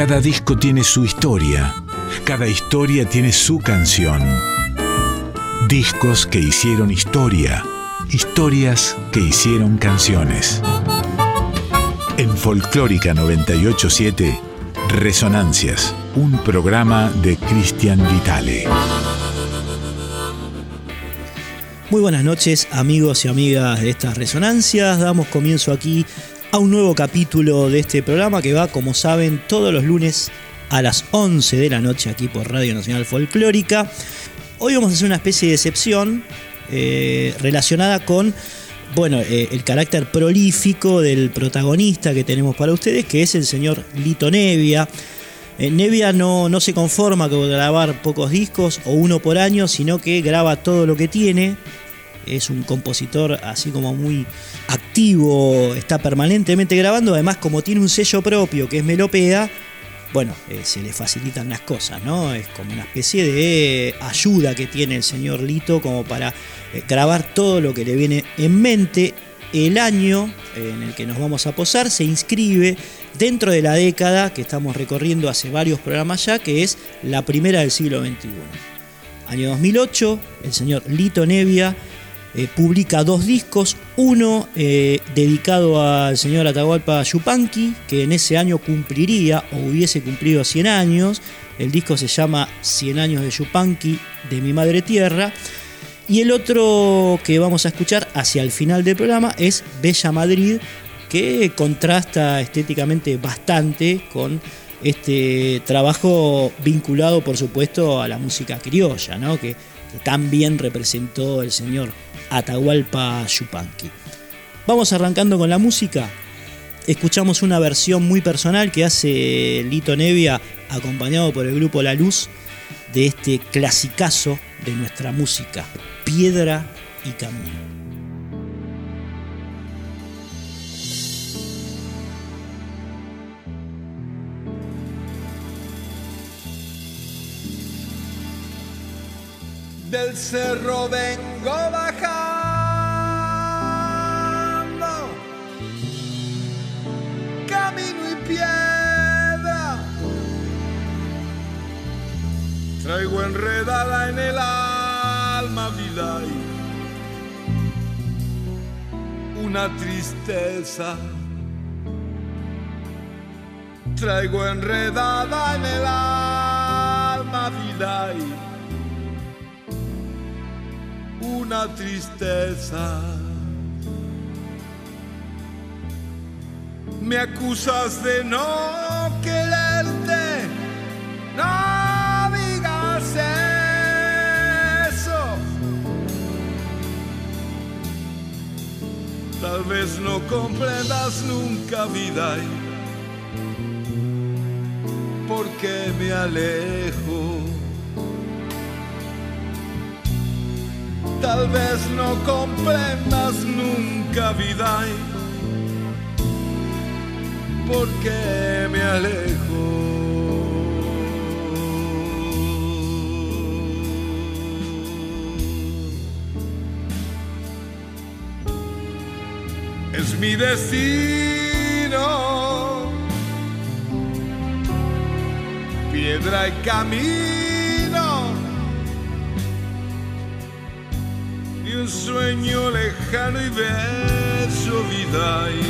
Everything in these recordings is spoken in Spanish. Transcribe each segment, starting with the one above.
Cada disco tiene su historia, cada historia tiene su canción. Discos que hicieron historia, historias que hicieron canciones. En Folclórica 987, Resonancias, un programa de Cristian Vitale. Muy buenas noches amigos y amigas de estas resonancias. Damos comienzo aquí a un nuevo capítulo de este programa que va, como saben, todos los lunes a las 11 de la noche aquí por Radio Nacional Folclórica. Hoy vamos a hacer una especie de excepción eh, relacionada con bueno, eh, el carácter prolífico del protagonista que tenemos para ustedes, que es el señor Lito Nevia. Eh, Nevia no, no se conforma con grabar pocos discos o uno por año, sino que graba todo lo que tiene es un compositor así como muy activo, está permanentemente grabando, además como tiene un sello propio que es Melopea, bueno, eh, se le facilitan las cosas, ¿no? Es como una especie de ayuda que tiene el señor Lito como para eh, grabar todo lo que le viene en mente. El año eh, en el que nos vamos a posar se inscribe dentro de la década que estamos recorriendo hace varios programas ya, que es la primera del siglo XXI. Año 2008, el señor Lito Nevia eh, publica dos discos, uno eh, dedicado al señor Atahualpa Yupanqui, que en ese año cumpliría o hubiese cumplido 100 años. El disco se llama 100 años de Yupanqui, de mi madre tierra. Y el otro que vamos a escuchar hacia el final del programa es Bella Madrid, que contrasta estéticamente bastante con este trabajo vinculado, por supuesto, a la música criolla, ¿no? que, que tan bien representó el señor Atahualpa Yupanqui. Vamos arrancando con la música. Escuchamos una versión muy personal que hace Lito Nevia, acompañado por el grupo La Luz, de este clasicazo de nuestra música, Piedra y Camino. del cerro vengo bajando, traigo enredada en el alma vida y una tristeza. Traigo enredada en el alma vida y una tristeza. Me acusas de no quererte, no Tal vez no comprendas nunca vida porque me alejo. Tal vez no comprendas nunca vida porque me alejo. Mi destino, piedra y camino. Un sueño lejano y beso vida y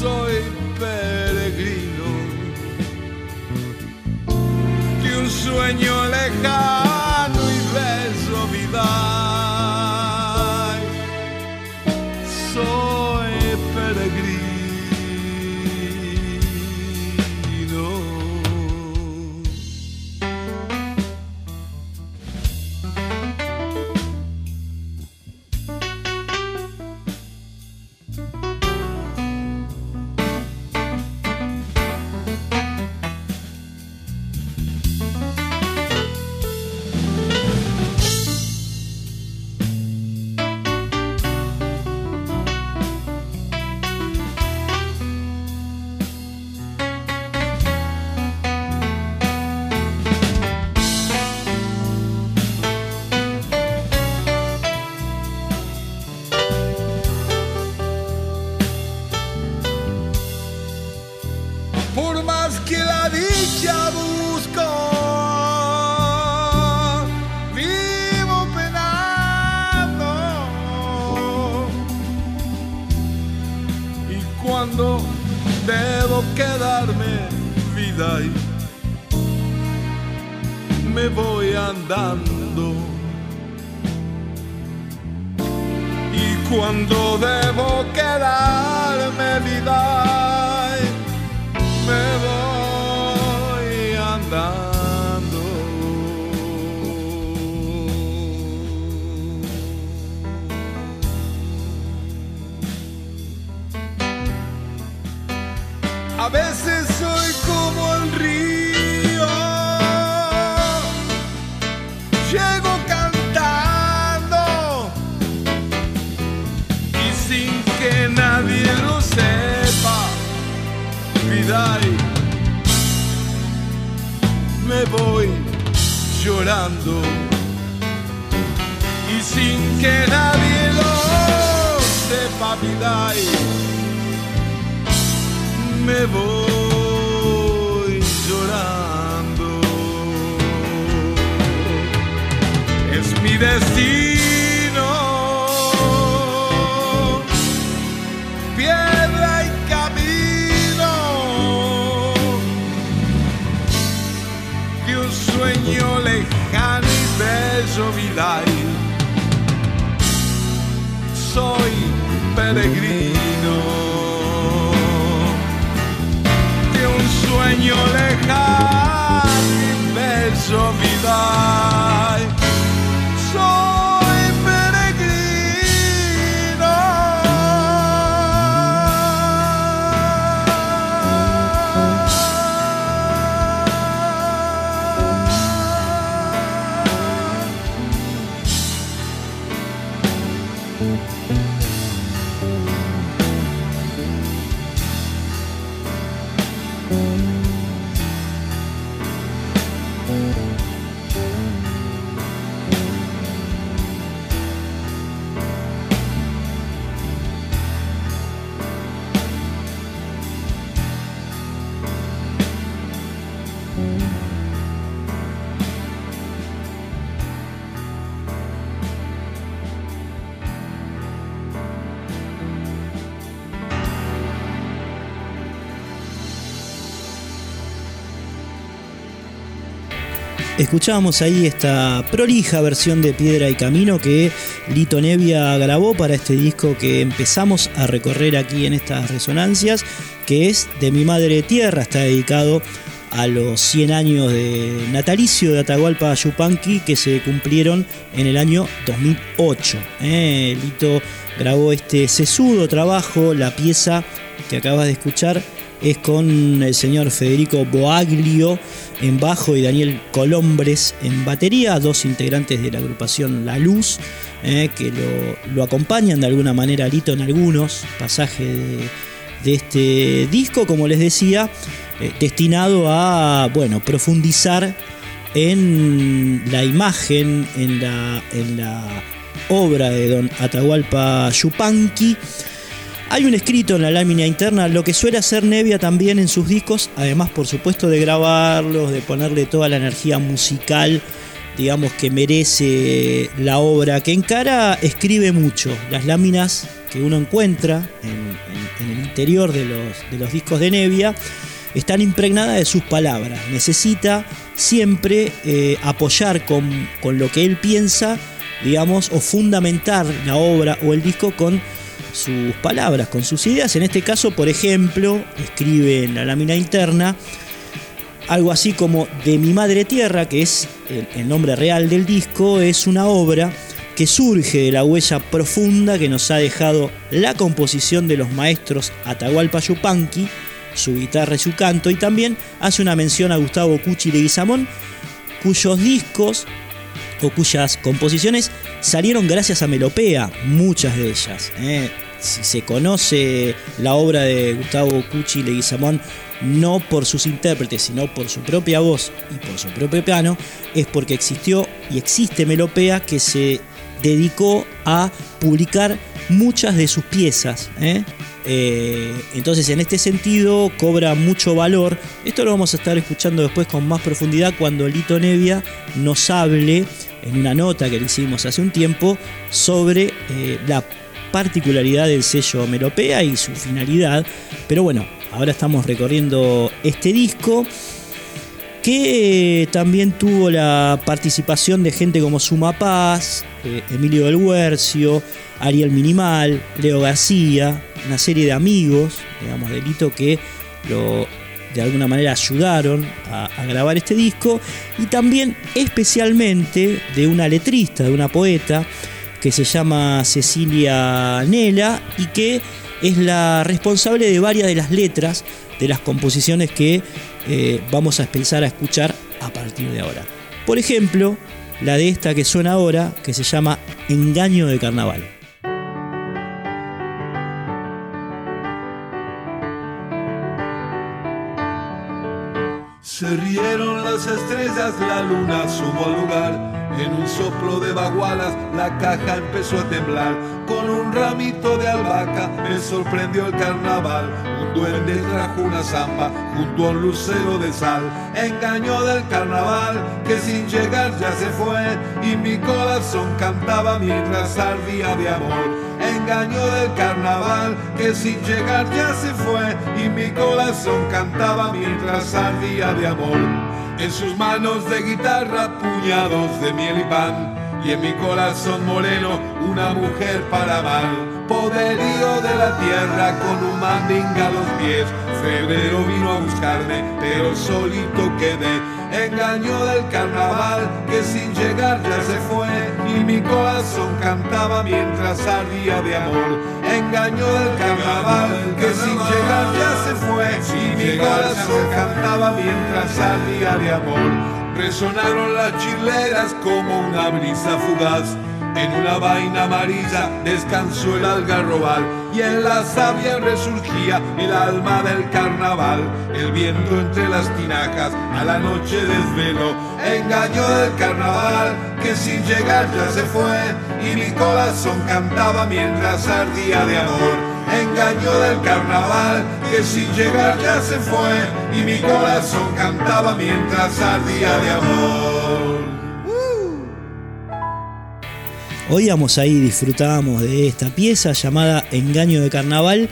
soy peregrino. De un sueño lejano me voy llorando. Y sin que nadie lo sepa, me voy llorando. Es mi destino, vida soy peregrino. sueño lejano, inmenso vida. Escuchábamos ahí esta prolija versión de Piedra y Camino que Lito Nevia grabó para este disco que empezamos a recorrer aquí en estas resonancias, que es De mi madre tierra, está dedicado a los 100 años de natalicio de Atahualpa Yupanqui que se cumplieron en el año 2008. ¿eh? Lito grabó este sesudo trabajo, la pieza que acabas de escuchar es con el señor Federico Boaglio en bajo y Daniel Colombres en batería, dos integrantes de la agrupación La Luz, eh, que lo, acompañan de alguna manera Lito en algunos pasajes de, este disco, como les decía, eh, destinado a bueno, profundizar en la imagen, en la, en la obra de don Atahualpa Yupanqui. Hay un escrito en la lámina interna, lo que suele hacer Nevia también en sus discos, además por supuesto de grabarlos, de ponerle toda la energía musical, digamos que merece la obra que encara, escribe mucho. Las láminas que uno encuentra en, el interior de los, de los discos de Nevia están impregnadas de sus palabras. Necesita siempre eh, apoyar con, con lo que él piensa, digamos, o fundamentar la obra o el disco con sus palabras, con sus ideas. En este caso, por ejemplo, escribe en la lámina interna algo así como De mi madre tierra, que es el, nombre real del disco, es una obra que surge de la huella profunda que nos ha dejado la composición de los maestros Atahualpa Yupanqui, su guitarra y su canto, y también hace una mención a Gustavo Cuchi Leguizamón, cuyos discos cuyas composiciones salieron gracias a Melopea, muchas de ellas. ¿eh? Si se conoce la obra de Gustavo Cucci Leguizamón no por sus intérpretes, sino por su propia voz y por su propio piano, es porque existió y existe Melopea que se dedicó a publicar muchas de sus piezas. ¿eh? Eh, entonces, en este sentido, cobra mucho valor. Esto lo vamos a estar escuchando después con más profundidad cuando Lito Nevia nos hable en una nota que le hicimos hace un tiempo sobre eh, la particularidad del sello Melopea y su finalidad. Pero bueno, ahora estamos recorriendo este disco que también tuvo la participación de gente como Suma Paz, eh, Emilio del Huercio, Ariel Minimal, Leo García, una serie de amigos, digamos, de Lito que lo, de alguna manera ayudaron a, grabar este disco y también especialmente de una letrista, de una poeta que se llama Cecilia Nela y que es la responsable de varias de las letras de las composiciones que eh, vamos a empezar a escuchar a partir de ahora. Por ejemplo, la de esta que suena ahora, que se llama Engaño de Carnaval. Se rieron las estrellas, la luna subo al lugar. En un soplo de bagualas la caja empezó a temblar. Con un ramito de albahaca me sorprendió el carnaval. Un duende trajo una zamba junto a un lucero de sal. Engañó del carnaval que sin llegar ya se fue. Y mi corazón cantaba mientras ardía de amor engaño del carnaval que sin llegar ya se fue y mi corazón cantaba mientras ardía de amor. En sus manos de guitarra puñados de miel y pan y en mi corazón moreno una mujer para amar. Poderío de la tierra con un mandinga a los pies. Febrero vino a buscarme, pero solito quedé engaño del carnaval que mientras ardía de amor. Engaño del carnaval que sin llegar ya se fue y mi corazón cantaba mientras ardía de amor. Resonaron las chileras como una brisa fugaz en una vaina amarilla descansó el algarrobal y en la savia resurgía el alma del carnaval. El viento entre las tinajas a la noche desveló, engaño del carnaval que sin llegar ya se fue y mi corazón cantaba mientras ardía de amor. Engaño del carnaval que sin llegar ya se fue y mi corazón cantaba mientras ardía de amor. Oíamos ahí, disfrutábamos de esta pieza llamada Engaño de Carnaval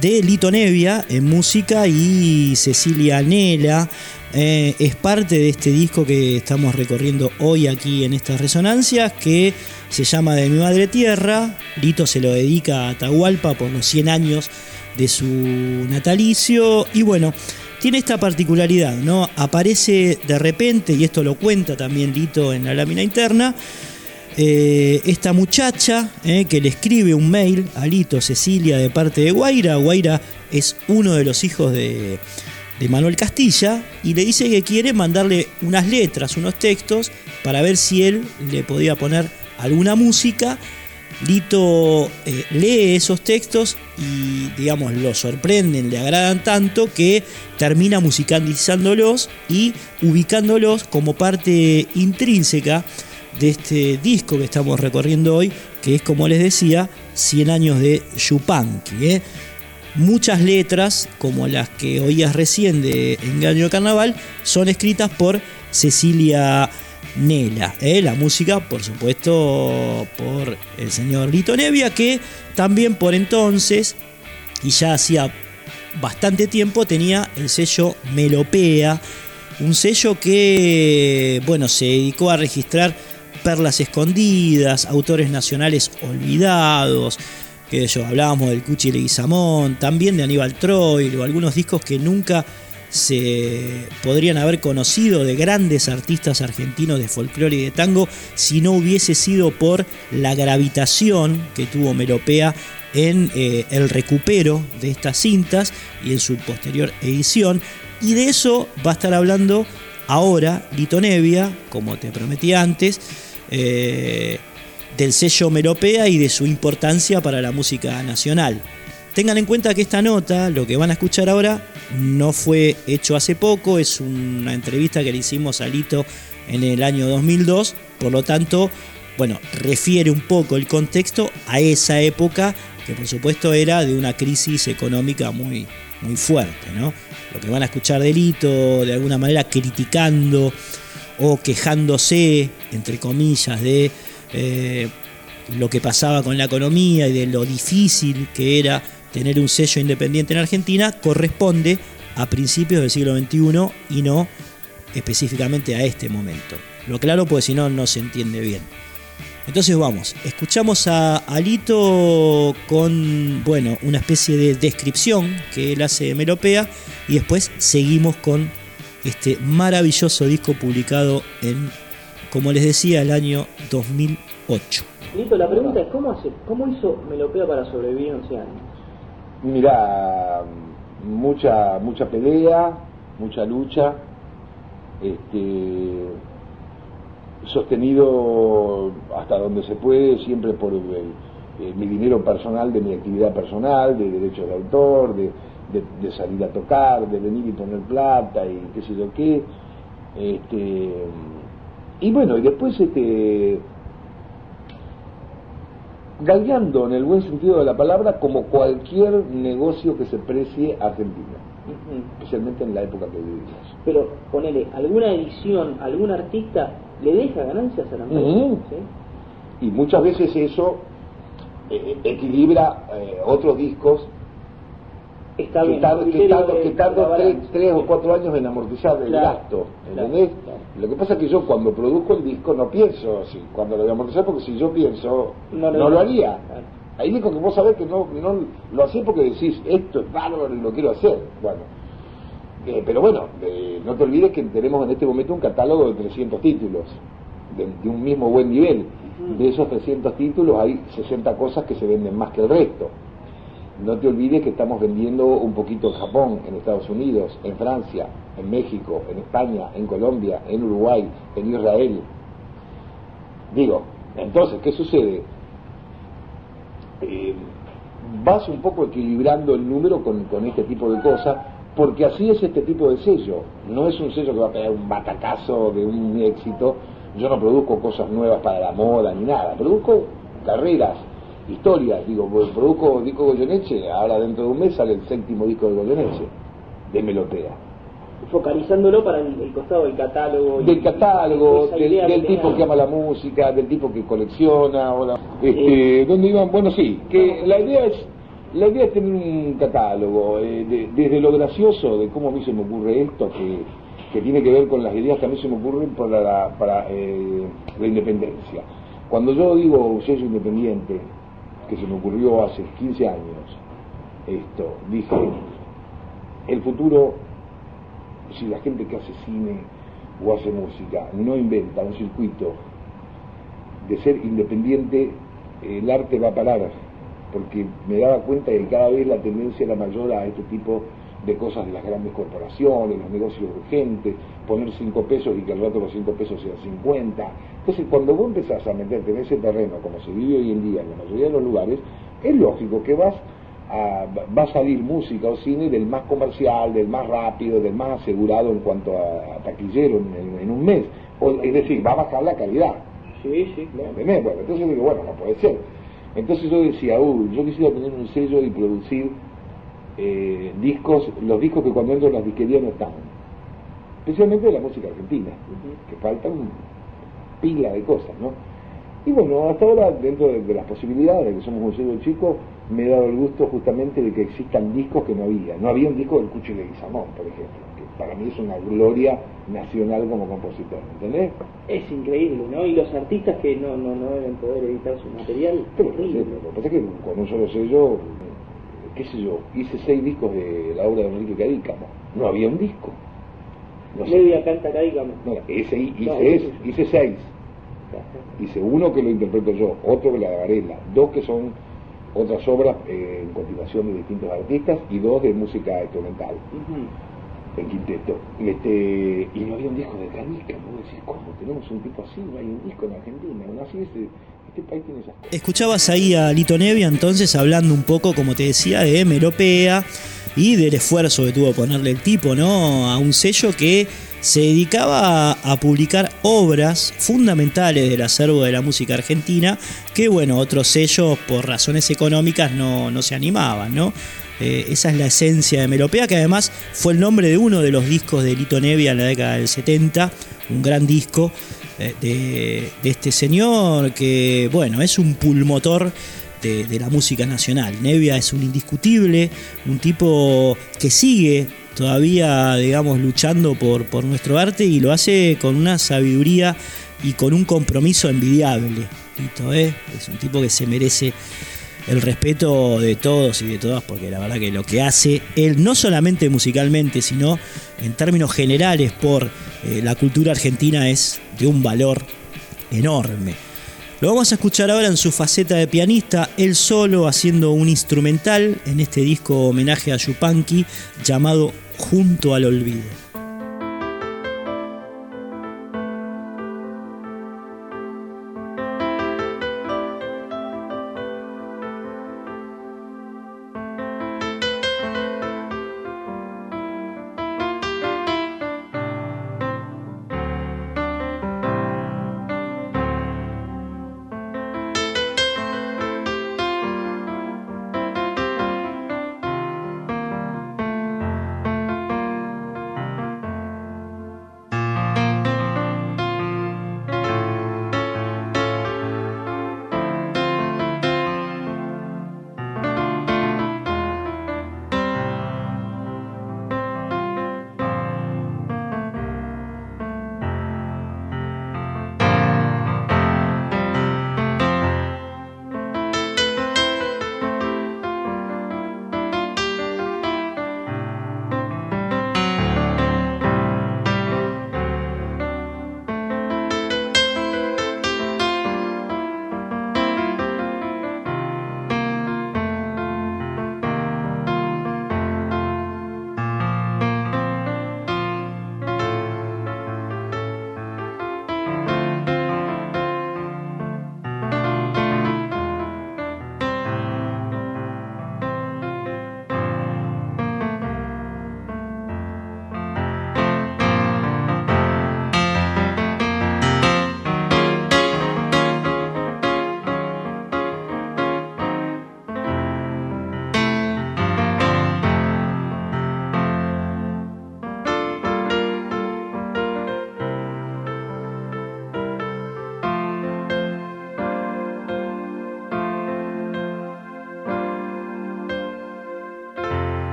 de Lito Nevia en música y Cecilia Nela. Eh, es parte de este disco que estamos recorriendo hoy aquí en estas resonancias que se llama De mi madre tierra. Lito se lo dedica a Atahualpa por los 100 años de su natalicio y bueno, tiene esta particularidad, ¿no? Aparece de repente, y esto lo cuenta también Lito en la lámina interna, eh, esta muchacha eh, que le escribe un mail a Lito Cecilia de parte de Guaira. Guaira es uno de los hijos de, Manuel Castilla y le dice que quiere mandarle unas letras, unos textos para ver si él le podía poner alguna música. Lito eh, lee esos textos y, digamos, lo sorprenden, le agradan tanto que termina musicalizándolos y ubicándolos como parte intrínseca de este disco que estamos recorriendo hoy, que es como les decía, 100 años de Yupanqui. ¿eh? Muchas letras, como las que oías recién de Engaño de Carnaval, son escritas por Cecilia Nela. ¿eh? La música, por supuesto, por el señor Lito Nevia, que también por entonces, y ya hacía bastante tiempo, tenía el sello Melopea, un sello que, bueno, se dedicó a registrar perlas escondidas, autores nacionales olvidados, que yo hablábamos del Cuchi Leguizamón, también de Aníbal Troy, o algunos discos que nunca se podrían haber conocido de grandes artistas argentinos de folclore y de tango si no hubiese sido por la gravitación que tuvo Melopea en eh, el recupero de estas cintas y en su posterior edición. Y de eso va a estar hablando ahora Lito Nevia, como te prometí antes, eh, del sello Meropea y de su importancia para la música nacional. Tengan en cuenta que esta nota, lo que van a escuchar ahora, no fue hecho hace poco, es una entrevista que le hicimos a Lito en el año 2002, por lo tanto, bueno, refiere un poco el contexto a esa época, que por supuesto era de una crisis económica muy, muy fuerte, ¿no? Lo que van a escuchar de Lito, de alguna manera criticando o quejándose, entre comillas, de eh, lo que pasaba con la economía y de lo difícil que era tener un sello independiente en Argentina, corresponde a principios del siglo XXI y no específicamente a este momento. Lo claro, pues si no, no se entiende bien. Entonces vamos, escuchamos a Alito con, bueno, una especie de descripción que él hace de Melopea y después seguimos con este maravilloso disco publicado en, como les decía, el año 2008. Alito, la pregunta es, ¿cómo, hace, cómo hizo Melopea para sobrevivir 11 años? Mira, mucha, mucha pelea, mucha lucha, este, sostenido hasta donde se puede, siempre por mi dinero personal, de mi actividad personal, de derechos de autor, de, salir a tocar, de venir y poner plata y qué sé yo qué. Este, y bueno, y después este, en el buen sentido de la palabra como cualquier negocio que se precie a Argentina, especialmente en la época que vivimos. Pero ponele, ¿alguna edición, algún artista le deja ganancias a la empresa? Y muchas veces eso eh, equilibra eh, otros discos Está que, tres, o cuatro años en amortizar el gasto, ¿entendés? Lo que pasa es que yo cuando produzco el disco no pienso así, cuando lo voy a amortizar, porque si yo pienso, no, lo haría. Ahí digo que vos sabés que no, no lo hacés porque decís, esto es bárbaro y lo quiero hacer. Bueno, eh, pero bueno, eh, no te olvides que tenemos en este momento un catálogo de 300 títulos, de, un mismo buen nivel. De esos 300 títulos hay 60 cosas que se venden más que el resto. No te olvides que estamos vendiendo un poquito en Japón, en Estados Unidos, en Francia, en México, en España, en Colombia, en Uruguay, en Israel. Digo, entonces, ¿qué sucede? Eh, vas un poco equilibrando el número con, con, este tipo de cosas, porque así es este tipo de sello. No es un sello que va a pegar un batacazo de un éxito. Yo no produzco cosas nuevas para la moda ni nada. Produzco carreras, historias. Digo, produzco disco Goyeneche, ahora dentro de un mes sale el séptimo disco de Goyeneche, de Melopea. Focalizándolo para el, costado del catálogo. Del catálogo, del, tipo que ama la música, del tipo que colecciona. Este, ¿Dónde iban? Bueno, sí, que la idea es la idea es tener un catálogo, eh, desde lo gracioso de cómo a mí se me ocurre esto, que, que tiene que ver con las ideas que a mí se me ocurren para la, para, eh, la independencia. Cuando yo digo un sello independiente, que se me ocurrió hace 15 años, esto, dije, el futuro, si la gente que hace cine o hace música no inventa un circuito de ser independiente, el arte va a parar, porque me daba cuenta que cada vez la tendencia era mayor a este tipo de cosas de las grandes corporaciones, los negocios urgentes, poner 5 pesos y que al rato los 5 pesos sean 50, entonces, cuando vos empezás a meterte en ese terreno, como se vive hoy en día en la mayoría de los lugares, es lógico que vas a, va a salir música o cine del más comercial, del más rápido, del más asegurado en cuanto a, taquillero en, un mes. es decir, va a bajar la calidad. Sí, sí, claro. Bueno, entonces digo, bueno, no puede ser. Entonces yo decía, uy, yo quisiera tener un sello y producir eh, discos, los discos que cuando entro en las disquerías no están. Especialmente de la música argentina, que faltan pila de cosas, ¿no? Y bueno, hasta ahora, dentro de, las posibilidades de que somos un sello chico, me he dado el gusto justamente de que existan discos que no había. No había un disco del Cucho de Guizamón, por ejemplo, que para mí es una gloria nacional como compositor, ¿entendés? Es increíble, ¿no? Y los artistas que no, no, no deben poder editar su material, Pero, lo que pasa es que con un solo sello, qué sé yo, hice seis discos de la obra de Enrique Cadícamo. No había un disco. No Media canta Cadícamo. No, ese, hice, hice seis Dice uno que lo interpreto yo, otro que la de Varela, dos que son otras obras eh, en continuación de distintos artistas y dos de música instrumental. En quinteto. Este, y no había un disco de Canica, ¿no? Decís, ¿cómo tenemos un tipo así? No hay un disco en Argentina. ¿no? Así Escuchabas ahí a Lito Nevia entonces hablando un poco, como te decía, de Melopea y del esfuerzo que tuvo ponerle el tipo, ¿no? A un sello que se dedicaba a, publicar obras fundamentales del acervo de la música argentina que, bueno, otros sellos por razones económicas no, se animaban, ¿no? Eh, esa es la esencia de Melopea, que además fue el nombre de uno de los discos de Lito Nevia en la década del 70, un gran disco. Eh, de, este señor que, bueno, es un pulmotor de, de, la música nacional. Nevia es un indiscutible, un tipo que sigue todavía, digamos, luchando por, por nuestro arte y lo hace con una sabiduría y con un compromiso envidiable. ¿eh? Es un tipo que se merece el respeto de todos y de todas, porque la verdad que lo que hace él, no solamente musicalmente, sino en términos generales por eh, la cultura argentina, es de un valor enorme. Lo vamos a escuchar ahora en su faceta de pianista, él solo haciendo un instrumental en este disco homenaje a Yupanqui llamado Junto al Olvido.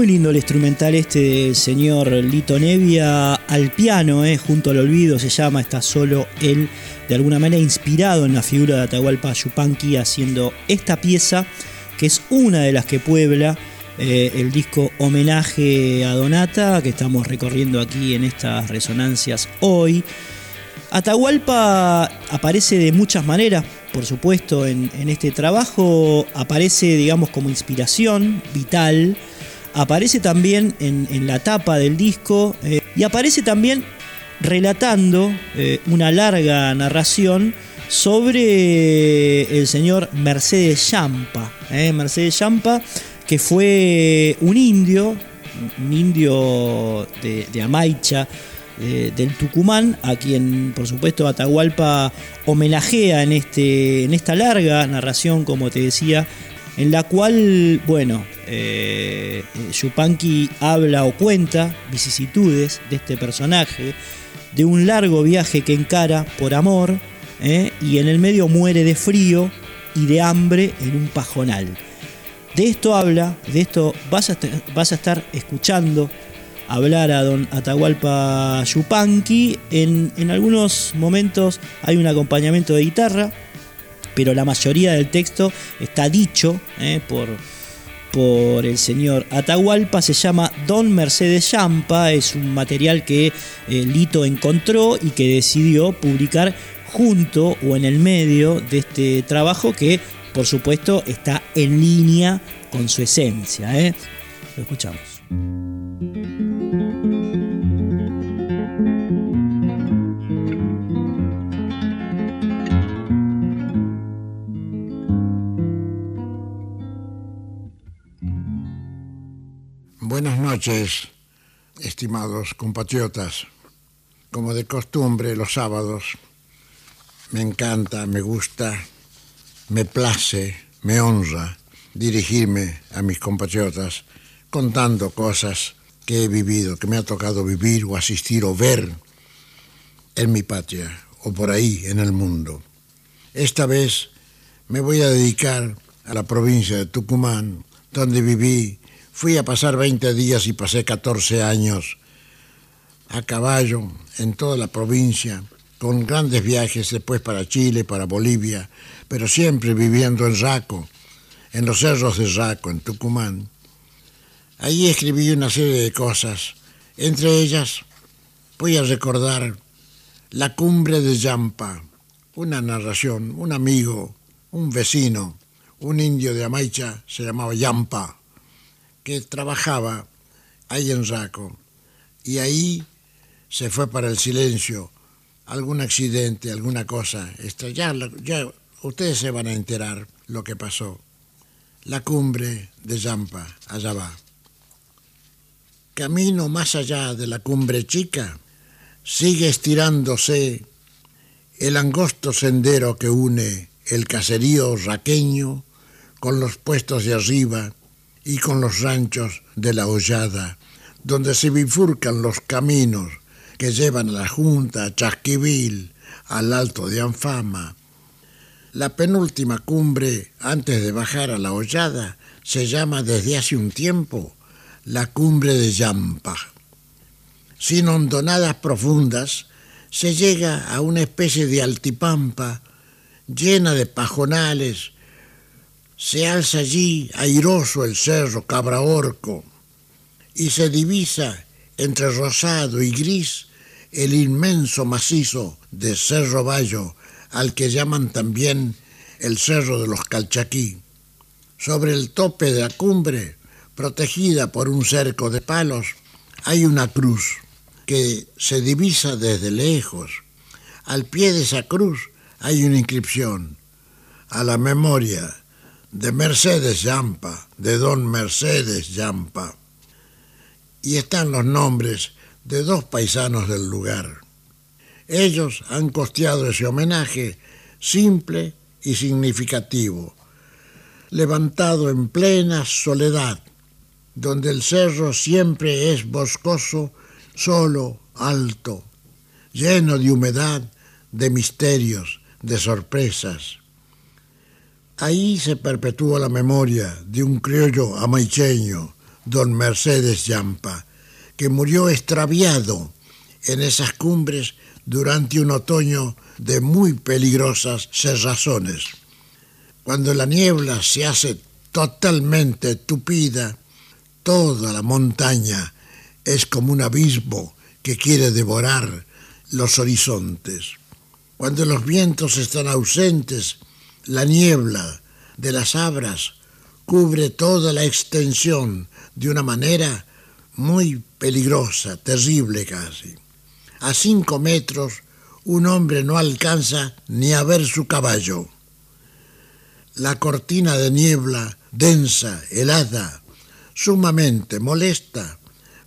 Muy lindo el instrumental este del señor Lito Nevia al piano, eh, junto al olvido, se llama, está solo él, de alguna manera inspirado en la figura de Atahualpa Yupanqui, haciendo esta pieza, que es una de las que puebla eh, el disco Homenaje a Donata, que estamos recorriendo aquí en estas resonancias hoy. Atahualpa aparece de muchas maneras, por supuesto, en, en este trabajo, aparece, digamos, como inspiración vital, aparece también en, la tapa del disco eh, y aparece también relatando eh, una larga narración sobre el señor Mercedes Champa. Eh, Mercedes Champa, que fue un indio, un indio de, Amaicha, del Tucumán, a quien por supuesto Atahualpa homenajea en, este, en esta larga narración, como te decía, en la cual, bueno, eh, Yupanqui habla o cuenta vicisitudes de este personaje, de un largo viaje que encara por amor eh, y en el medio muere de frío y de hambre en un pajonal. De esto habla, de esto vas a, estar escuchando hablar a don Atahualpa Yupanqui. En, en algunos momentos hay un acompañamiento de guitarra, pero la mayoría del texto está dicho eh, por, por el señor Atahualpa, se llama Don Mercedes Champa, es un material que eh, Lito encontró y que decidió publicar junto o en el medio de este trabajo que por supuesto está en línea con su esencia. ¿eh? Lo escuchamos. Buenas noches, estimados compatriotas. Como de costumbre, los sábados me encanta, me gusta, me place, me honra dirigirme a mis compatriotas contando cosas que he vivido, que me ha tocado vivir o asistir o ver en mi patria o por ahí en el mundo. Esta vez me voy a dedicar a la provincia de Tucumán, donde viví. Fui a pasar 20 días y pasé 14 años a caballo en toda la provincia, con grandes viajes después para Chile, para Bolivia, pero siempre viviendo en Raco, en los cerros de Raco, en Tucumán. Allí escribí una serie de cosas, entre ellas voy a recordar la cumbre de Yampa, una narración, un amigo, un vecino, un indio de Amaicha, se llamaba Yampa, que trabajaba ahí en Raco, y ahí se fue para el silencio, algún accidente, alguna cosa, ya, ya ustedes se van a enterar lo que pasó. La cumbre de Yampa, allá va. Camino más allá de la cumbre chica, sigue estirándose el angosto sendero que une el caserío raqueño con los puestos de arriba y con los ranchos de la hollada, donde se bifurcan los caminos que llevan a la Junta, a Chasquivil, al Alto de Anfama. La penúltima cumbre, antes de bajar a la hollada, se llama desde hace un tiempo la cumbre de Yampa. Sin hondonadas profundas, se llega a una especie de altipampa llena de pajonales. Se alza allí airoso el cerro Cabraorco y se divisa entre rosado y gris el inmenso macizo de Cerro Bayo, al que llaman también el Cerro de los Calchaquí. Sobre el tope de la cumbre, protegida por un cerco de palos, hay una cruz que se divisa desde lejos. Al pie de esa cruz hay una inscripción a la memoria de Mercedes Yampa, de don Mercedes Yampa. Y están los nombres de dos paisanos del lugar. Ellos han costeado ese homenaje simple y significativo, levantado en plena soledad, donde el cerro siempre es boscoso solo, alto, lleno de humedad, de misterios, de sorpresas. Ahí se perpetúa la memoria de un criollo amaicheño, don Mercedes Yampa, que murió extraviado en esas cumbres durante un otoño de muy peligrosas cerrazones. Cuando la niebla se hace totalmente tupida, toda la montaña es como un abismo que quiere devorar los horizontes. Cuando los vientos están ausentes, la niebla de las abras cubre toda la extensión de una manera muy peligrosa, terrible casi. A cinco metros un hombre no alcanza ni a ver su caballo. La cortina de niebla densa, helada, sumamente molesta,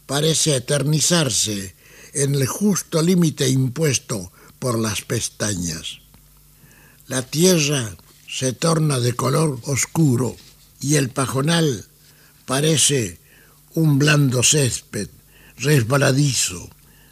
parece eternizarse en el justo límite impuesto por las pestañas. La tierra se torna de color oscuro y el pajonal parece un blando césped resbaladizo.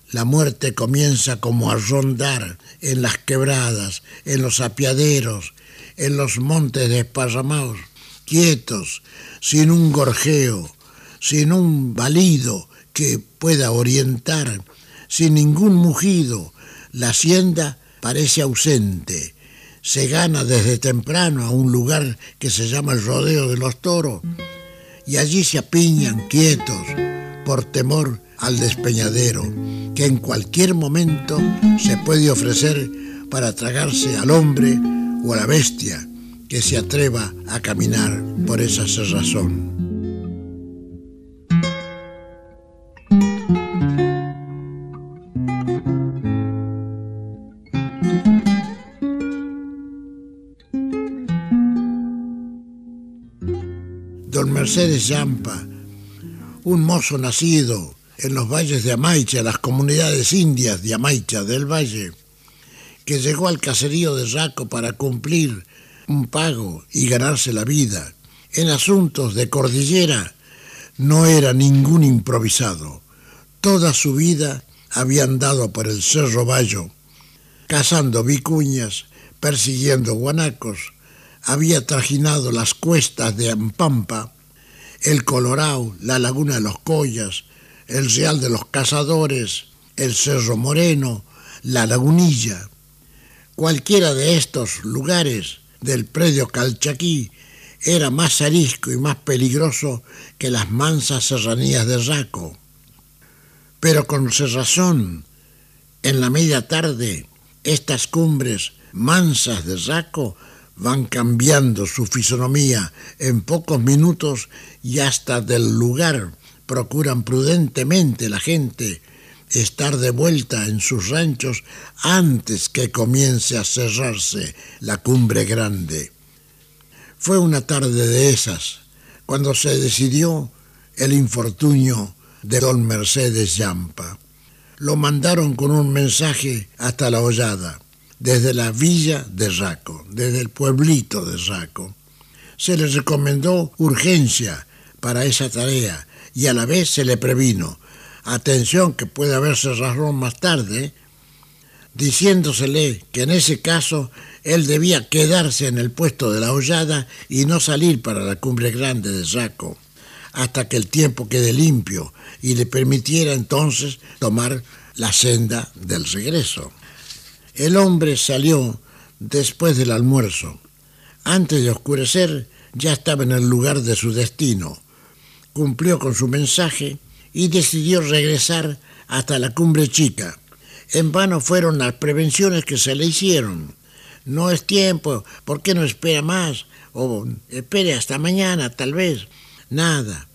La muerte comienza como a rondar en las quebradas, en los apiaderos, en los montes desparramados, quietos, sin un gorjeo, sin un balido, que pueda orientar sin ningún mugido. La hacienda parece ausente. Se gana desde temprano a un lugar que se llama el rodeo de los toros y allí se apiñan quietos por temor al despeñadero que en cualquier momento se puede ofrecer para tragarse al hombre o a la bestia que se atreva a caminar por esa cerrazón. Mercedes Yampa, un mozo nacido en los valles de Amaicha, las comunidades indias de Amaicha del Valle, que llegó al caserío de Raco para cumplir un pago y ganarse la vida. En asuntos de cordillera no era ningún improvisado. Toda su vida había andado por el Cerro Bayo, cazando vicuñas, persiguiendo guanacos, había trajinado las cuestas de Ampampa, el Colorado, la Laguna de los Collas, el Real de los Cazadores, el Cerro Moreno, la Lagunilla. Cualquiera de estos lugares del predio Calchaquí era más arisco y más peligroso que las mansas serranías de Raco. Pero con razón, en la media tarde, estas cumbres mansas de Raco van cambiando su fisonomía en pocos minutos y hasta del lugar procuran prudentemente la gente estar de vuelta en sus ranchos antes que comience a cerrarse la cumbre grande. Fue una tarde de esas cuando se decidió el infortunio de don Mercedes Yampa. Lo mandaron con un mensaje hasta la hollada, desde la villa de Raco, desde el pueblito de Raco. Se le recomendó urgencia para esa tarea y a la vez se le previno, atención que puede haberse rasgado más tarde, diciéndosele que en ese caso él debía quedarse en el puesto de la hollada y no salir para la cumbre grande de Saco, hasta que el tiempo quede limpio y le permitiera entonces tomar la senda del regreso. El hombre salió después del almuerzo. Antes de oscurecer ya estaba en el lugar de su destino. Cumplió con su mensaje y decidió regresar hasta la cumbre chica. En vano fueron las prevenciones que se le hicieron. No es tiempo, ¿por qué no espera más? O espere hasta mañana, tal vez. Nada.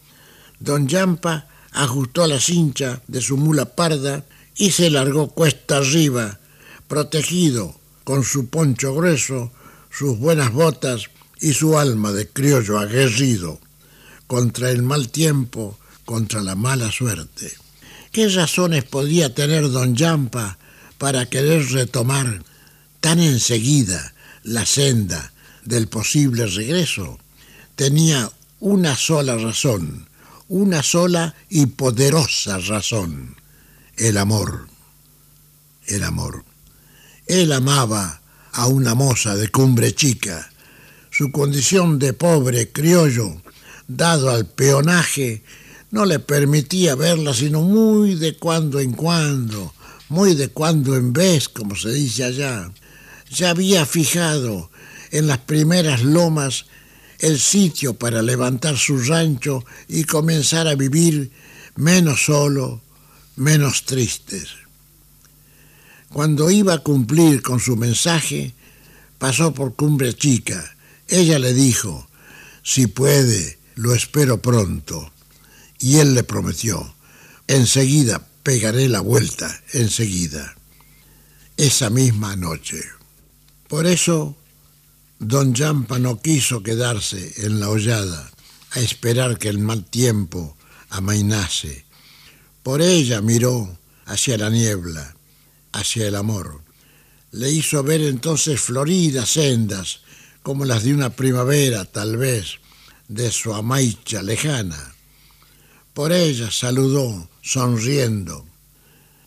Don Yampa ajustó la cincha de su mula parda y se largó cuesta arriba, protegido con su poncho grueso, sus buenas botas y su alma de criollo aguerrido, contra el mal tiempo, contra la mala suerte. ¿Qué razones podía tener don Yampa para querer retomar tan enseguida la senda del posible regreso? Tenía una sola razón, una sola y poderosa razón, el amor. El amor. Él amaba a una moza de cumbre chica. Su condición de pobre criollo, dado al peonaje, no le permitía verla sino muy de cuando en cuando, muy de cuando en vez, como se dice allá. Ya había fijado en las primeras lomas el sitio para levantar su rancho y comenzar a vivir menos solo, menos tristes. Cuando iba a cumplir con su mensaje, pasó por Cumbre Chica. Ella le dijo, si puede, lo espero pronto. Y él le prometió, enseguida pegaré la vuelta, enseguida, esa misma noche. Por eso, don Yampa no quiso quedarse en la hollada a esperar que el mal tiempo amainase. Por ella miró hacia la niebla, hacia el amor. Le hizo ver entonces floridas sendas, como las de una primavera, tal vez, de su amaicha lejana. Por ella saludó, sonriendo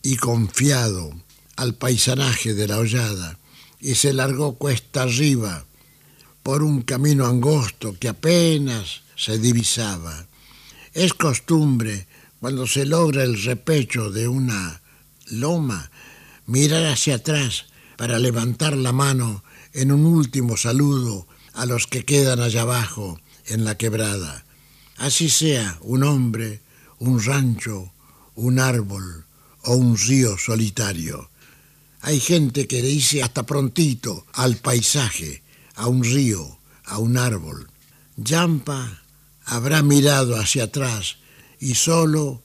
y confiado, al paisanaje de la hollada y se largó cuesta arriba por un camino angosto que apenas se divisaba. Es costumbre, cuando se logra el repecho de una loma, mirar hacia atrás para levantar la mano en un último saludo a los que quedan allá abajo en la quebrada así sea un hombre, un rancho, un árbol o un río solitario. Hay gente que le dice hasta prontito al paisaje, a un río, a un árbol. Yampa habrá mirado hacia atrás y solo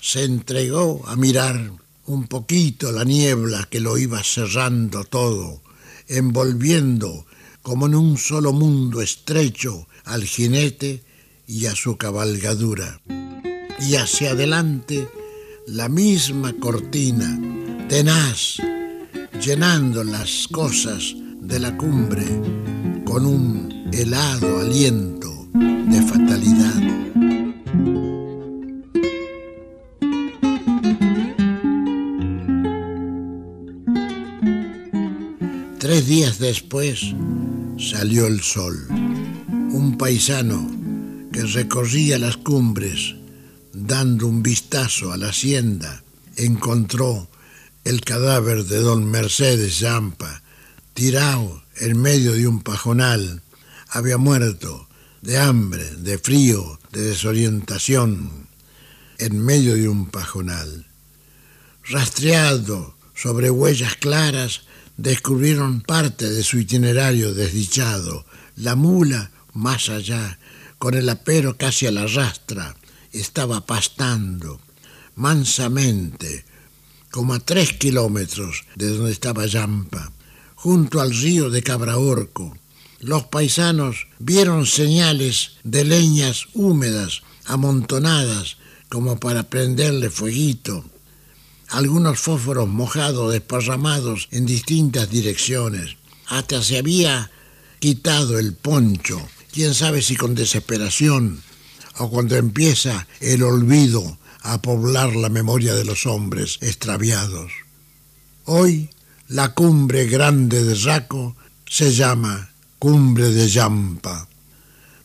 se entregó a mirar un poquito la niebla que lo iba cerrando todo, envolviendo como en un solo mundo estrecho al jinete y a su cabalgadura. Y hacia adelante la misma cortina, tenaz, llenando las cosas de la cumbre con un helado aliento de fatalidad. Días después salió el sol. Un paisano que recorría las cumbres dando un vistazo a la hacienda encontró el cadáver de don Mercedes Zampa tirado en medio de un pajonal. Había muerto de hambre, de frío, de desorientación, en medio de un pajonal. Rastreado sobre huellas claras, descubrieron parte de su itinerario desdichado. La mula, más allá, con el apero casi a la rastra, estaba pastando mansamente, como a tres kilómetros de donde estaba Yampa, junto al río de Cabraorco. Los paisanos vieron señales de leñas húmedas amontonadas como para prenderle fueguito, algunos fósforos mojados desparramados en distintas direcciones. Hasta se había quitado el poncho, quién sabe si con desesperación o cuando empieza el olvido a poblar la memoria de los hombres extraviados. Hoy la cumbre grande de Raco se llama Cumbre de Yampa,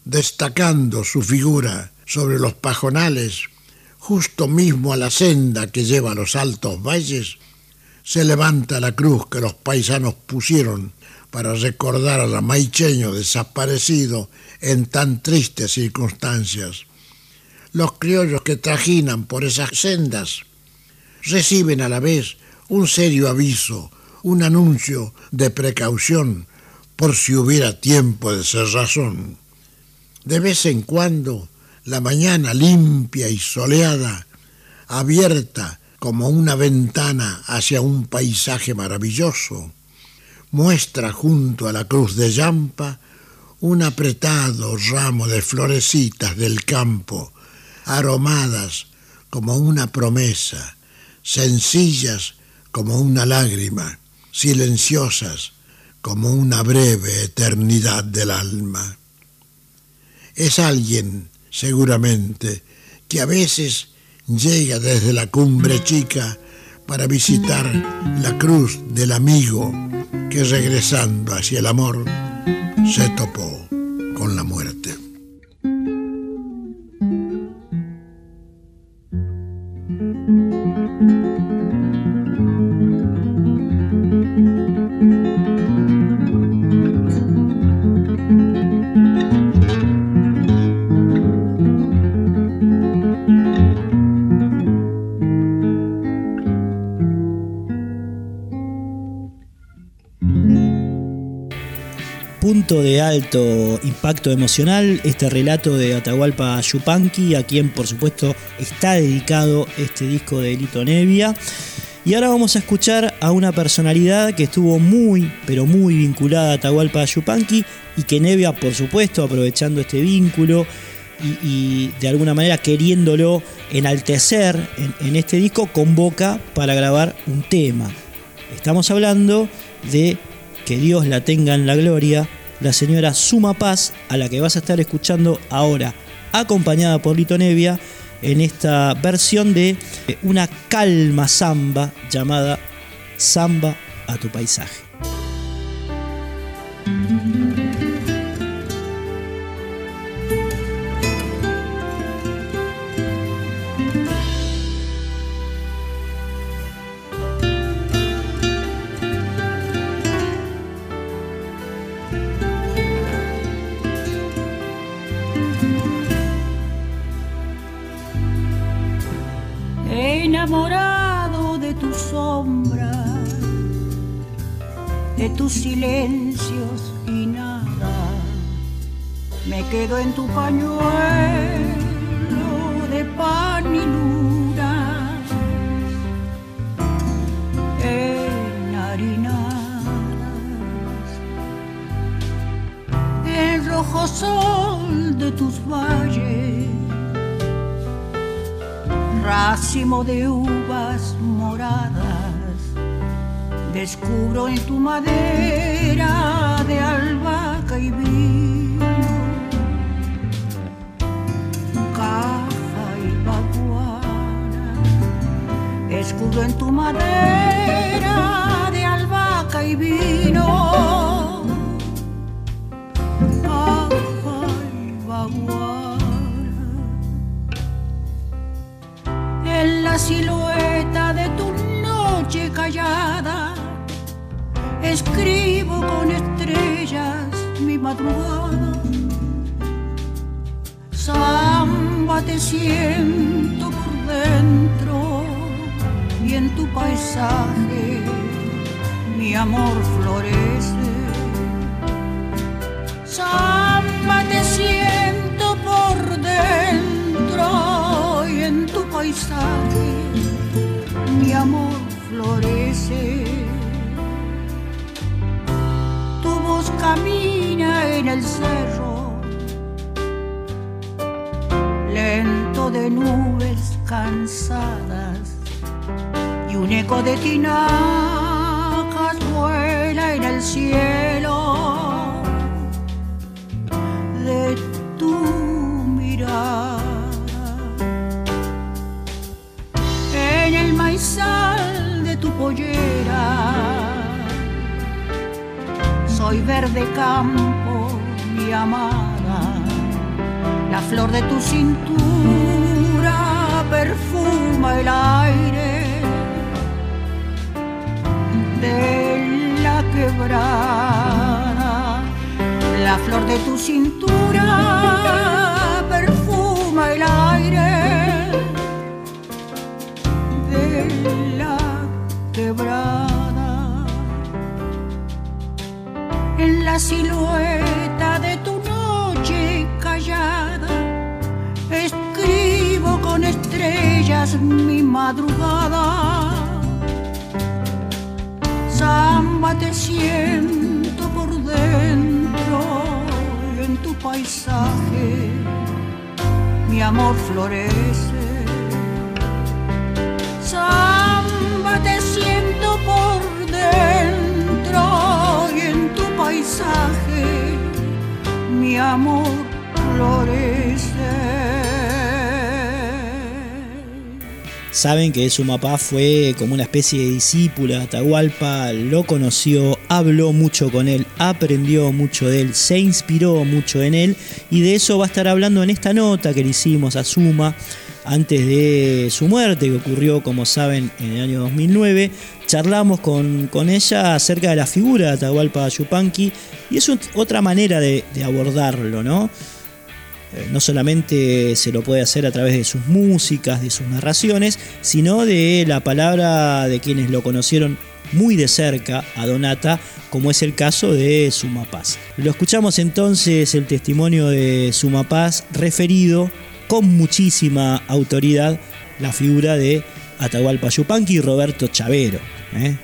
destacando su figura sobre los pajonales, justo mismo a la senda que lleva a los altos valles, se levanta la cruz que los paisanos pusieron para recordar al amaicheño desaparecido en tan tristes circunstancias. Los criollos que trajinan por esas sendas reciben a la vez un serio aviso, un anuncio de precaución por si hubiera tiempo de ser razón. De vez en cuando, la mañana limpia y soleada, abierta como una ventana hacia un paisaje maravilloso, muestra junto a la cruz de Yampa un apretado ramo de florecitas del campo, aromadas como una promesa, sencillas como una lágrima, silenciosas como una breve eternidad del alma. Es alguien, seguramente, que a veces llega desde la cumbre chica para visitar la cruz del amigo que regresando hacia el amor se topó con la muerte. Alto impacto emocional este relato de Atahualpa Yupanqui, a quien por supuesto está dedicado este disco de Lito Nevia. Y ahora vamos a escuchar a una personalidad que estuvo muy, pero muy vinculada a Atahualpa Yupanqui y que Nevia, por supuesto, aprovechando este vínculo y, de alguna manera queriéndolo enaltecer en, en este disco, convoca para grabar un tema. Estamos hablando de que Dios la tenga en la gloria, la señora Suma Paz, a la que vas a estar escuchando ahora, acompañada por Lito Nevia, en esta versión de una calma samba llamada Samba a tu paisaje. Sol de tus valles, racimo de uvas moradas descubro en tu madera de albahaca y vino, caja y baguana, descubro en tu madera de albahaca y vino. Silueta de tu noche callada, escribo con estrellas mi madrugada. Samba te siento por dentro y en tu paisaje mi amor florece. Samba mi amor florece. Tu voz camina en el cerro, lento de nubes cansadas y un eco de tinajas vuela en el cielo pollera soy verde campo, mi amada, la flor de tu cintura perfuma el aire de la quebrada. La flor de tu cintura silueta de tu noche callada, escribo con estrellas mi madrugada samba te siento por dentro en tu paisaje mi amor florece. Samba mi amor florece. Saben que Sumapá fue como una especie de discípula de Atahualpa, lo conoció, habló mucho con él, aprendió mucho de él, se inspiró mucho en él y de eso va a estar hablando en esta nota que le hicimos a Suma antes de su muerte, que ocurrió, como saben, en el año 2009. Charlamos con, con ella acerca de la figura de Atahualpa Yupanqui y es otra manera de, de abordarlo, ¿no? Eh, no solamente se lo puede hacer a través de sus músicas, de sus narraciones, sino de la palabra de quienes lo conocieron muy de cerca a Donata, como es el caso de Sumapaz. Lo escuchamos entonces el testimonio de Sumapaz referido con muchísima autoridad la figura de Atahualpa Yupanqui y Roberto Chavero. ¿eh?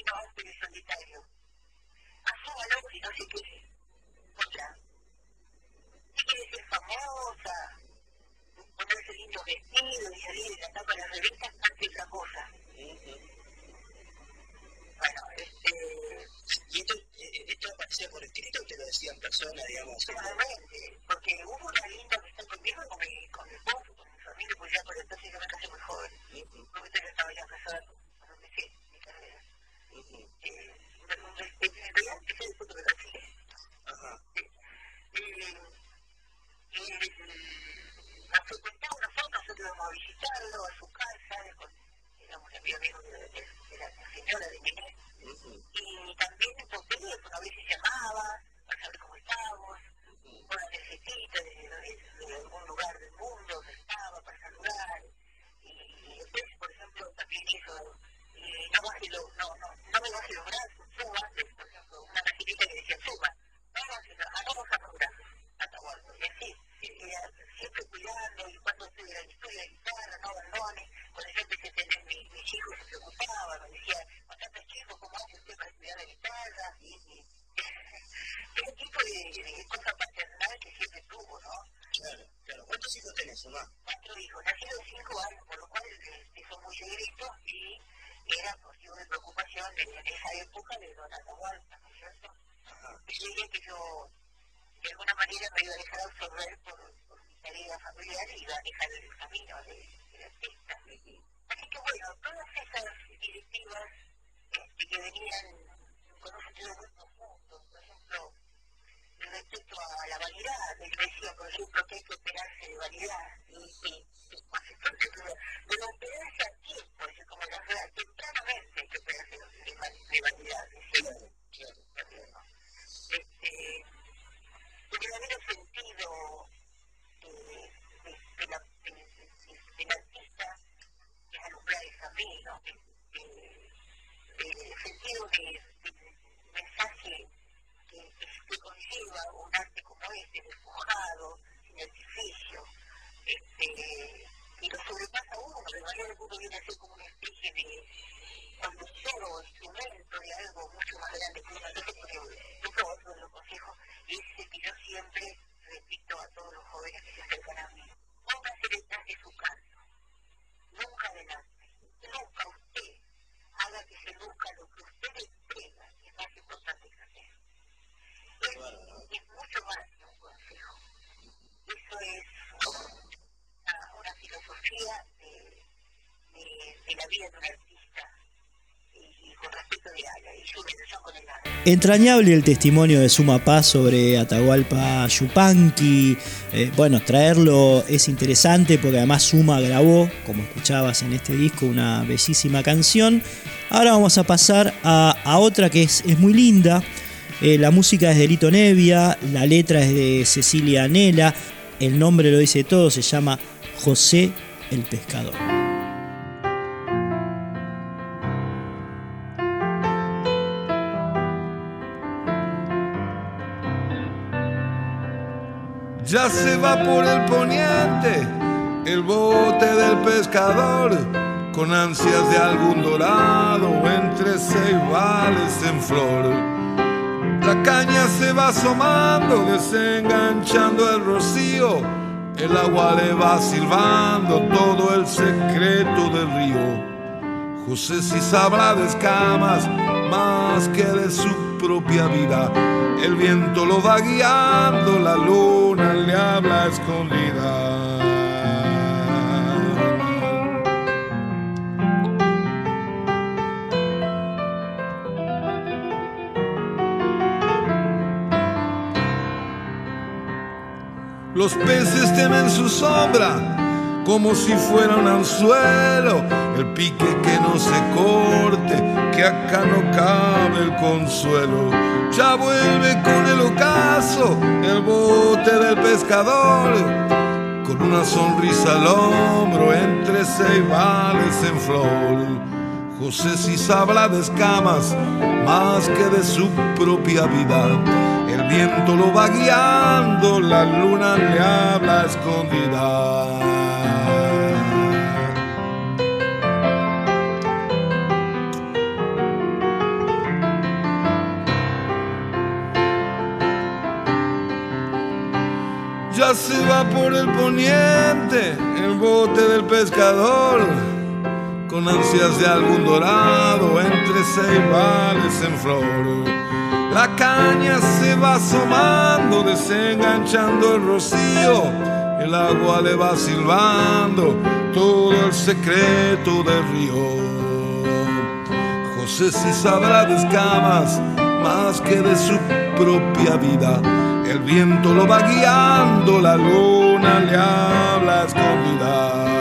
interromper o sanitário. Entrañable el testimonio de Suma Paz sobre Atahualpa Yupanqui. Eh, bueno, traerlo es interesante porque además Suma grabó, como escuchabas en este disco, una bellísima canción. Ahora vamos a pasar a, otra que es, muy linda. Eh, la música es de Lito Nevia, la letra es de Cecilia Anela, el nombre lo dice todo, se llama José el Pescador. Ya se va por el poniente el bote del pescador, con ansias de algún dorado entre ceibales en flor. La caña se va asomando, desenganchando el rocío, el agua le va silbando todo el secreto del río. José si sabrá de escamas más que de su propia vida. El viento lo va guiando, la luna le habla a escondidas. Los peces temen su sombra como si fuera un anzuelo, el pique que no se corte, que acá no cabe el consuelo. Ya vuelve con el ocaso, el bote del pescador, con una sonrisa al hombro, entre ceibales en flor. José sí sabrá de escamas más que de su propia vida. El viento lo va guiando, la luna le habla escondida. Ya se va por el poniente el bote del pescador, con ansias de algún dorado entre ceibales en flor. La caña se va asomando, desenganchando el rocío, el agua le va silbando todo el secreto del río. José sí sabrá de escamas más que de su propia vida el viento lo va guiando, la luna le habla escondida.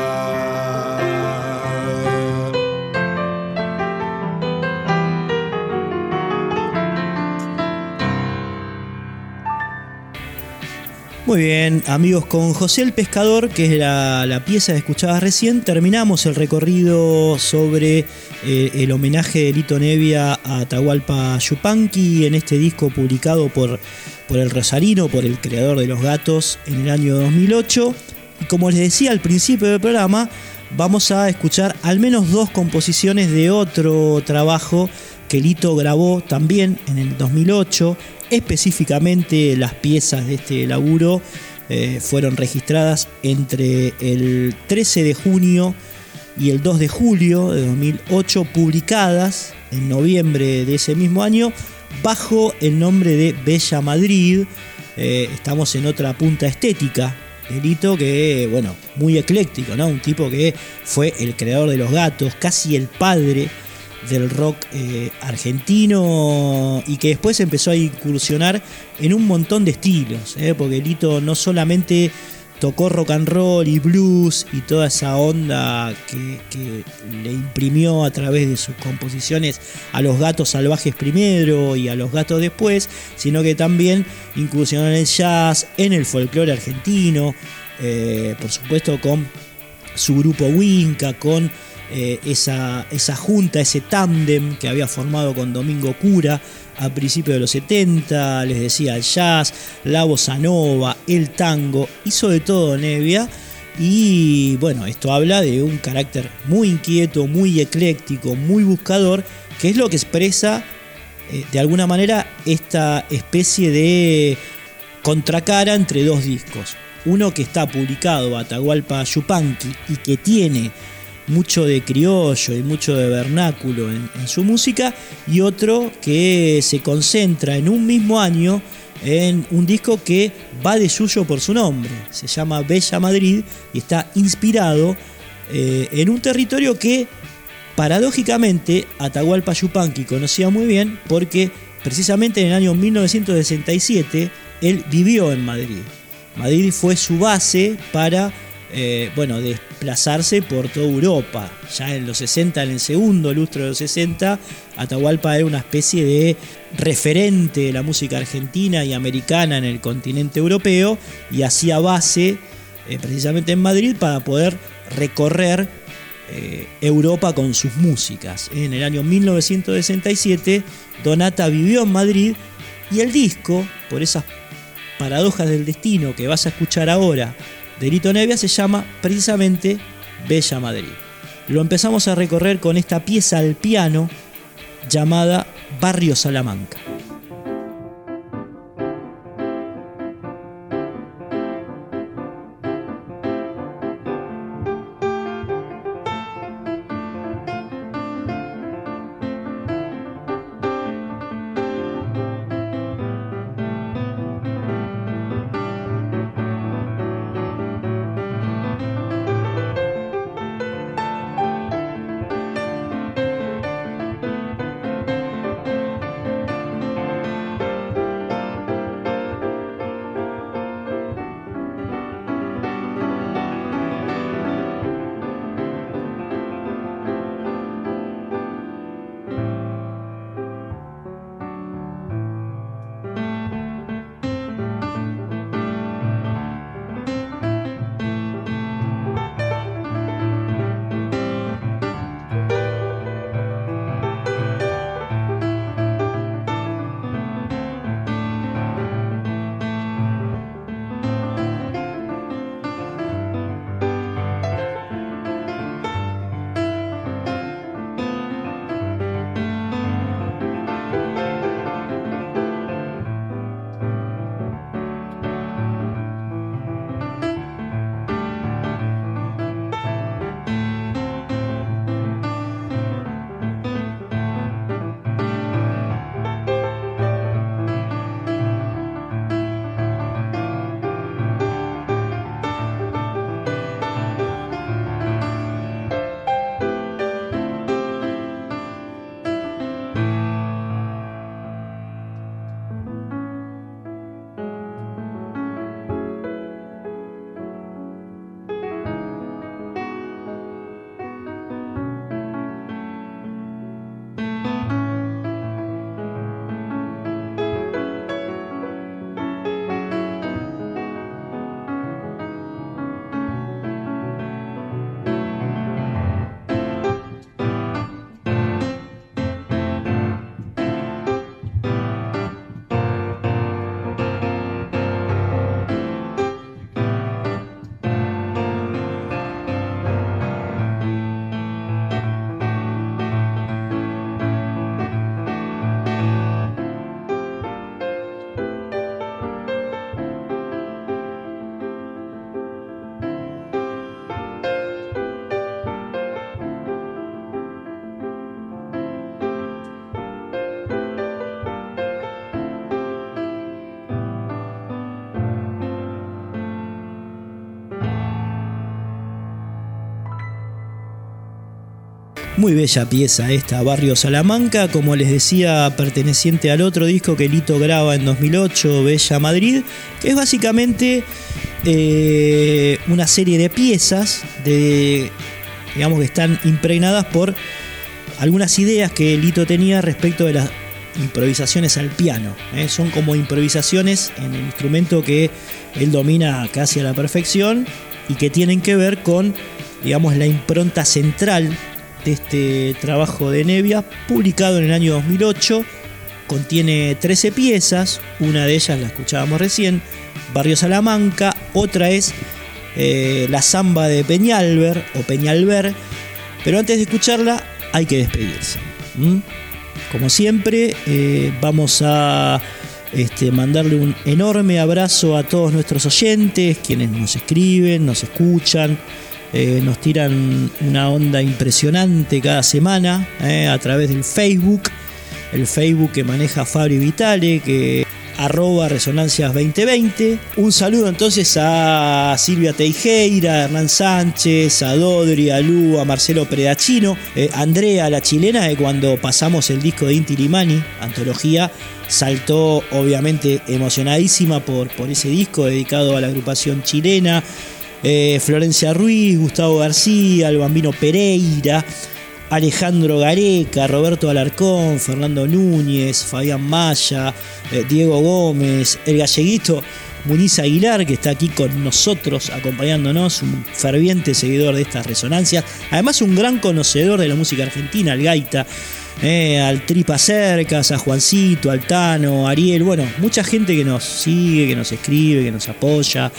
Muy bien, amigos, con José el Pescador, que es la, pieza que escuchabas recién, terminamos el recorrido sobre eh, el homenaje de Lito Nevia a Atahualpa Yupanqui en este disco publicado por por el Rosarino, por el creador de Los Gatos en el año 2008. Y como les decía al principio del programa, vamos a escuchar al menos dos composiciones de otro trabajo que Lito grabó también en el 2008. Específicamente las piezas de este laburo eh, fueron registradas entre el 13 de junio y el 2 de julio de 2008, publicadas en noviembre de ese mismo año bajo el nombre de Bella Madrid. Eh, estamos en otra punta estética. Delito que, bueno, muy ecléctico, ¿no? Un tipo que fue el creador de los gatos, casi el padre del rock eh, argentino y que después empezó a incursionar en un montón de estilos, ¿eh? porque Lito no solamente tocó rock and roll y blues y toda esa onda que, le imprimió a través de sus composiciones a los gatos salvajes primero y a los gatos después, sino que también incursionó en el jazz, en el folclore argentino, eh, por supuesto con su grupo Winca, con eh, esa, esa junta, ese tándem que había formado con Domingo Cura a principios de los 70, les decía el jazz, la bossa nova, el tango, hizo de todo Nevia. Y bueno, esto habla de un carácter muy inquieto, muy ecléctico, muy buscador, que es lo que expresa eh, de alguna manera esta especie de contracara entre dos discos. Uno que está publicado, Atahualpa Yupanqui, y que tiene mucho de criollo y mucho de vernáculo en, su música, y otro que se concentra en un mismo año en un disco que va de suyo por su nombre, se llama Bella Madrid y está inspirado eh, en un territorio que paradójicamente Atahualpa Yupanqui conocía muy bien porque precisamente en el año 1967 él vivió en Madrid. Madrid fue su base para eh, bueno, desplazarse por toda Europa. Ya en los 60, en el segundo lustro de los 60, Atahualpa era una especie de referente de la música argentina y americana en el continente europeo y hacía base eh, precisamente en Madrid para poder recorrer eh, Europa con sus músicas. En el año 1967, Donata vivió en Madrid y el disco, por esas paradojas del destino que vas a escuchar ahora, Delito Nevia se llama precisamente Bella Madrid. Lo empezamos a recorrer con esta pieza al piano llamada Barrio Salamanca. Muy bella pieza esta, Barrio Salamanca, como les decía, perteneciente al otro disco que Lito graba en 2008, Bella Madrid, que es básicamente eh, una serie de piezas de, digamos que están impregnadas por algunas ideas que Lito tenía respecto de las improvisaciones al piano. ¿eh? Son como improvisaciones en el instrumento que él domina casi a la perfección y que tienen que ver con, digamos, la impronta central de este trabajo de Nevia, publicado en el año 2008. Contiene 13 piezas, una de ellas la escuchábamos recién, Barrio Salamanca, otra es eh, La Zamba de Peñalver o Peñalver, pero antes de escucharla hay que despedirse. Como siempre, eh, vamos a este, mandarle un enorme abrazo a todos nuestros oyentes, quienes nos escriben, nos escuchan, eh, nos tiran una onda impresionante cada semana eh, a través del Facebook, el Facebook que maneja Fabri Vitale, que arroba Resonancias 2020. Un saludo entonces a Silvia Teijeira, a Hernán Sánchez, a Dodri, a Lu, a Marcelo Predachino, eh, Andrea, la chilena, que cuando pasamos el disco de Inti Limani, antología, saltó obviamente emocionadísima por, por ese disco dedicado a la agrupación chilena. Eh, Florencia Ruiz, Gustavo García, el bambino Pereira. Alejandro Gareca, Roberto Alarcón, Fernando Núñez, Fabián Maya, eh, Diego Gómez, el galleguito Muniz Aguilar, que está aquí con nosotros acompañándonos, un ferviente seguidor de estas resonancias, además un gran conocedor de la música argentina, al gaita, eh, al Tripa Cercas, a Juancito, al Tano, Ariel, bueno, mucha gente que nos sigue, que nos escribe, que nos apoya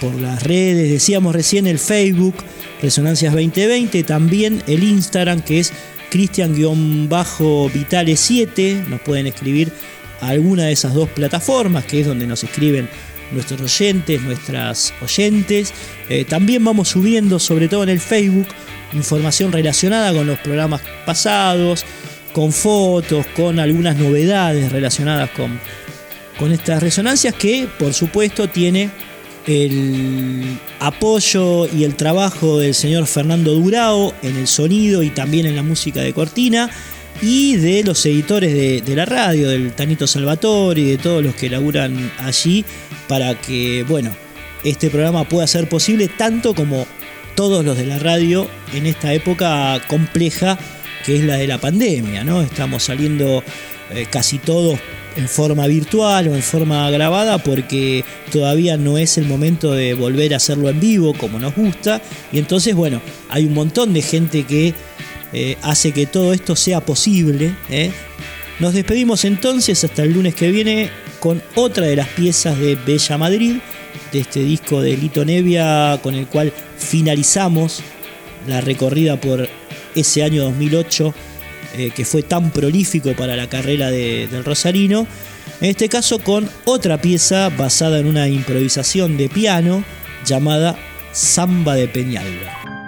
por las redes, decíamos recién el Facebook, Resonancias 2020, también el Instagram que es Cristian-Vitale7, nos pueden escribir a alguna de esas dos plataformas, que es donde nos escriben nuestros oyentes, nuestras oyentes. Eh, también vamos subiendo, sobre todo en el Facebook, información relacionada con los programas pasados, con fotos, con algunas novedades relacionadas con, con estas resonancias que por supuesto tiene el apoyo y el trabajo del señor Fernando Durao en el sonido y también en la música de Cortina y de los editores de, la radio, del Tanito Salvatore y de todos los que laburan allí para que, bueno, este programa pueda ser posible tanto como todos los de la radio en esta época compleja que es la de la pandemia, ¿no? Estamos saliendo eh, casi todos en forma virtual o en forma grabada porque todavía no es el momento de volver a hacerlo en vivo como nos gusta y entonces bueno hay un montón de gente que eh, hace que todo esto sea posible ¿eh? nos despedimos entonces hasta el lunes que viene con otra de las piezas de Bella Madrid de este disco de Lito Nevia con el cual finalizamos la recorrida por ese año 2008 eh, que fue tan prolífico para la carrera del Rosarino. En este caso con otra pieza basada en una improvisación de piano llamada Samba de Peñalba.